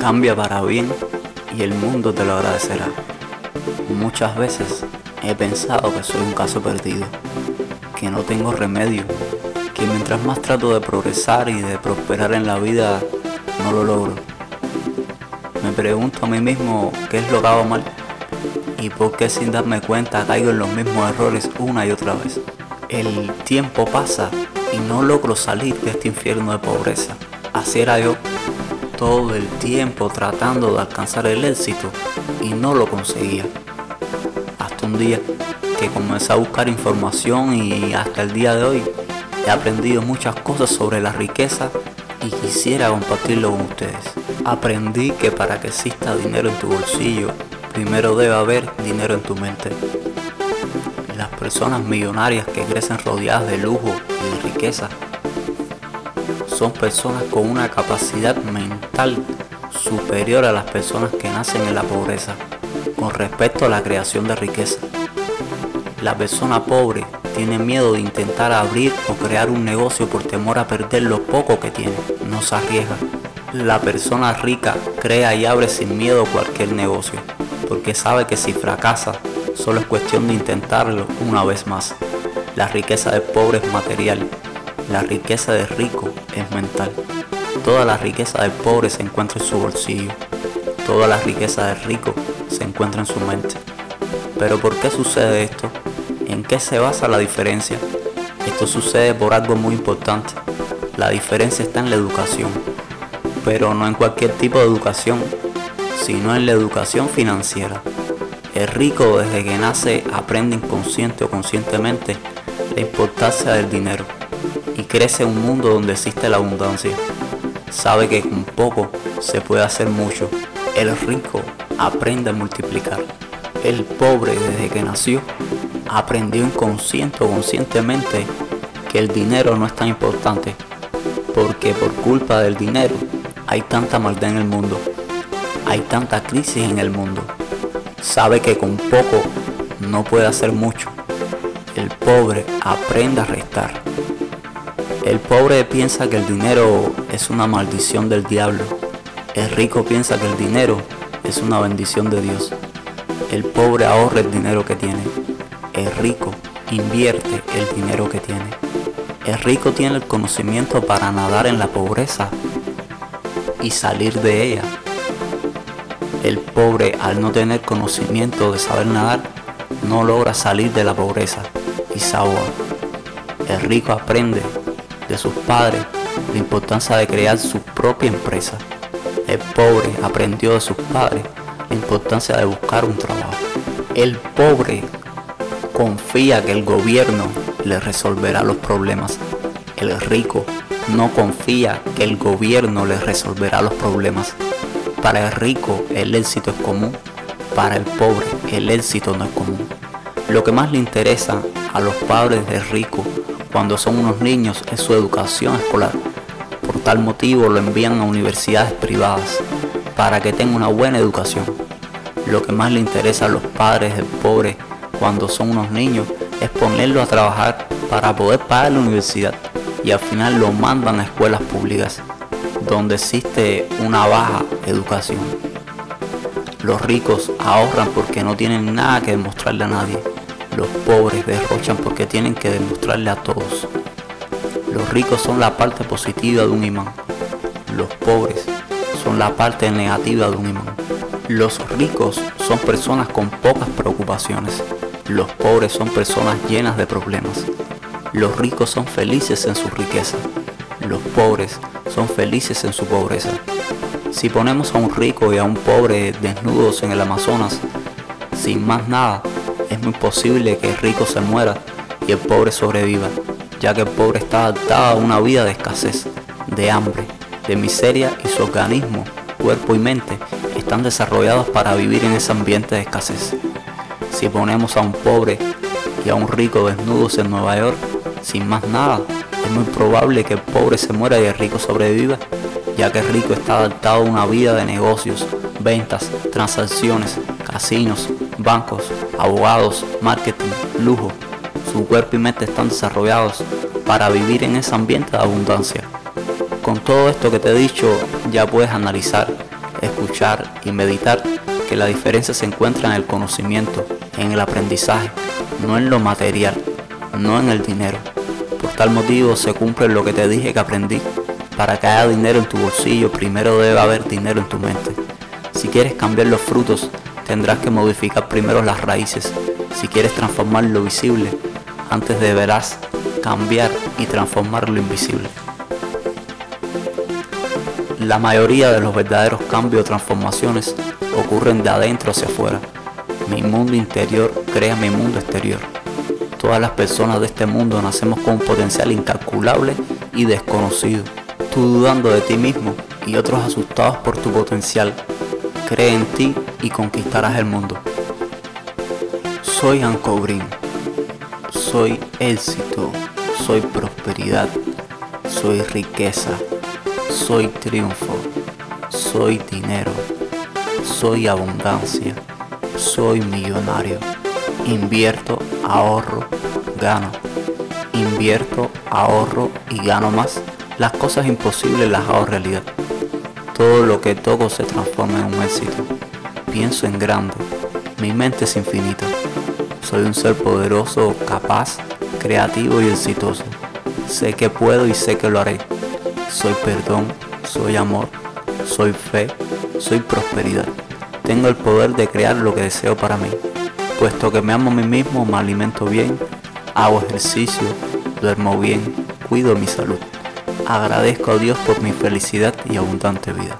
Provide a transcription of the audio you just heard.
Cambia para bien y el mundo te lo agradecerá. Muchas veces he pensado que soy un caso perdido, que no tengo remedio, que mientras más trato de progresar y de prosperar en la vida, no lo logro. Me pregunto a mí mismo qué es lo que hago mal y por qué sin darme cuenta caigo en los mismos errores una y otra vez. El tiempo pasa y no logro salir de este infierno de pobreza. Así era yo todo el tiempo tratando de alcanzar el éxito y no lo conseguía. Hasta un día que comencé a buscar información y hasta el día de hoy he aprendido muchas cosas sobre la riqueza y quisiera compartirlo con ustedes. Aprendí que para que exista dinero en tu bolsillo, primero debe haber dinero en tu mente. Las personas millonarias que crecen rodeadas de lujo y de riqueza son personas con una capacidad mental superior a las personas que nacen en la pobreza con respecto a la creación de riqueza. La persona pobre tiene miedo de intentar abrir o crear un negocio por temor a perder lo poco que tiene. No se arriesga. La persona rica crea y abre sin miedo cualquier negocio, porque sabe que si fracasa, solo es cuestión de intentarlo una vez más. La riqueza del pobre es material, la riqueza del rico es mental. Toda la riqueza del pobre se encuentra en su bolsillo. Toda la riqueza del rico se encuentra en su mente. Pero ¿por qué sucede esto? ¿En qué se basa la diferencia? Esto sucede por algo muy importante. La diferencia está en la educación. Pero no en cualquier tipo de educación, sino en la educación financiera. El rico desde que nace aprende inconsciente o conscientemente la importancia del dinero y crece en un mundo donde existe la abundancia. Sabe que con poco se puede hacer mucho. El rico aprende a multiplicar. El pobre desde que nació aprendió inconsciente o conscientemente que el dinero no es tan importante, porque por culpa del dinero hay tanta maldad en el mundo, hay tanta crisis en el mundo. Sabe que con poco no puede hacer mucho. El pobre aprende a restar. El pobre piensa que el dinero es una maldición del diablo. El rico piensa que el dinero es una bendición de Dios. El pobre ahorra el dinero que tiene. El rico invierte el dinero que tiene. El rico tiene el conocimiento para nadar en la pobreza y salir de ella. El pobre al no tener conocimiento de saber nadar no logra salir de la pobreza y se El rico aprende de sus padres la importancia de crear su propia empresa. El pobre aprendió de sus padres la importancia de buscar un trabajo. El pobre confía que el gobierno le resolverá los problemas. El rico no confía que el gobierno le resolverá los problemas. Para el rico el éxito es común, para el pobre el éxito no es común. Lo que más le interesa a los padres del rico cuando son unos niños es su educación escolar. Por tal motivo lo envían a universidades privadas para que tenga una buena educación. Lo que más le interesa a los padres del pobre cuando son unos niños es ponerlo a trabajar para poder pagar la universidad y al final lo mandan a escuelas públicas donde existe una baja educación. Los ricos ahorran porque no tienen nada que demostrarle a nadie los pobres derrochan porque tienen que demostrarle a todos. Los ricos son la parte positiva de un imán. Los pobres son la parte negativa de un imán. Los ricos son personas con pocas preocupaciones. Los pobres son personas llenas de problemas. Los ricos son felices en su riqueza. Los pobres son felices en su pobreza. Si ponemos a un rico y a un pobre desnudos en el Amazonas, sin más nada, es muy posible que el rico se muera y el pobre sobreviva, ya que el pobre está adaptado a una vida de escasez, de hambre, de miseria y su organismo, cuerpo y mente están desarrollados para vivir en ese ambiente de escasez. Si ponemos a un pobre y a un rico desnudos en Nueva York, sin más nada, es muy probable que el pobre se muera y el rico sobreviva, ya que el rico está adaptado a una vida de negocios, ventas, transacciones, casinos, bancos, abogados, marketing, lujo. Su cuerpo y mente están desarrollados para vivir en ese ambiente de abundancia. Con todo esto que te he dicho, ya puedes analizar, es escuchar y meditar que la diferencia se encuentra en el conocimiento, en el aprendizaje, no en lo material, no en el dinero. Por tal motivo se cumple lo que te dije que aprendí. Para que haya dinero en tu bolsillo, primero debe haber dinero en tu mente. Si quieres cambiar los frutos, tendrás que modificar primero las raíces. Si quieres transformar lo visible, antes deberás cambiar y transformar lo invisible. La mayoría de los verdaderos cambios o transformaciones ocurren de adentro hacia afuera. Mi mundo interior crea mi mundo exterior. Todas las personas de este mundo nacemos con un potencial incalculable y desconocido. Tú dudando de ti mismo y otros asustados por tu potencial. Cree en ti y conquistarás el mundo. Soy Anco Green. Soy éxito. Soy prosperidad. Soy riqueza. Soy triunfo. Soy dinero. Soy abundancia. Soy millonario. Invierto, ahorro, gano. Invierto, ahorro y gano más. Las cosas imposibles las hago realidad. Todo lo que toco se transforma en un éxito. Pienso en grande. Mi mente es infinita. Soy un ser poderoso, capaz, creativo y exitoso. Sé que puedo y sé que lo haré. Soy perdón, soy amor, soy fe, soy prosperidad. Tengo el poder de crear lo que deseo para mí. Puesto que me amo a mí mismo, me alimento bien, hago ejercicio, duermo bien, cuido mi salud. Agradezco a Dios por mi felicidad y abundante vida.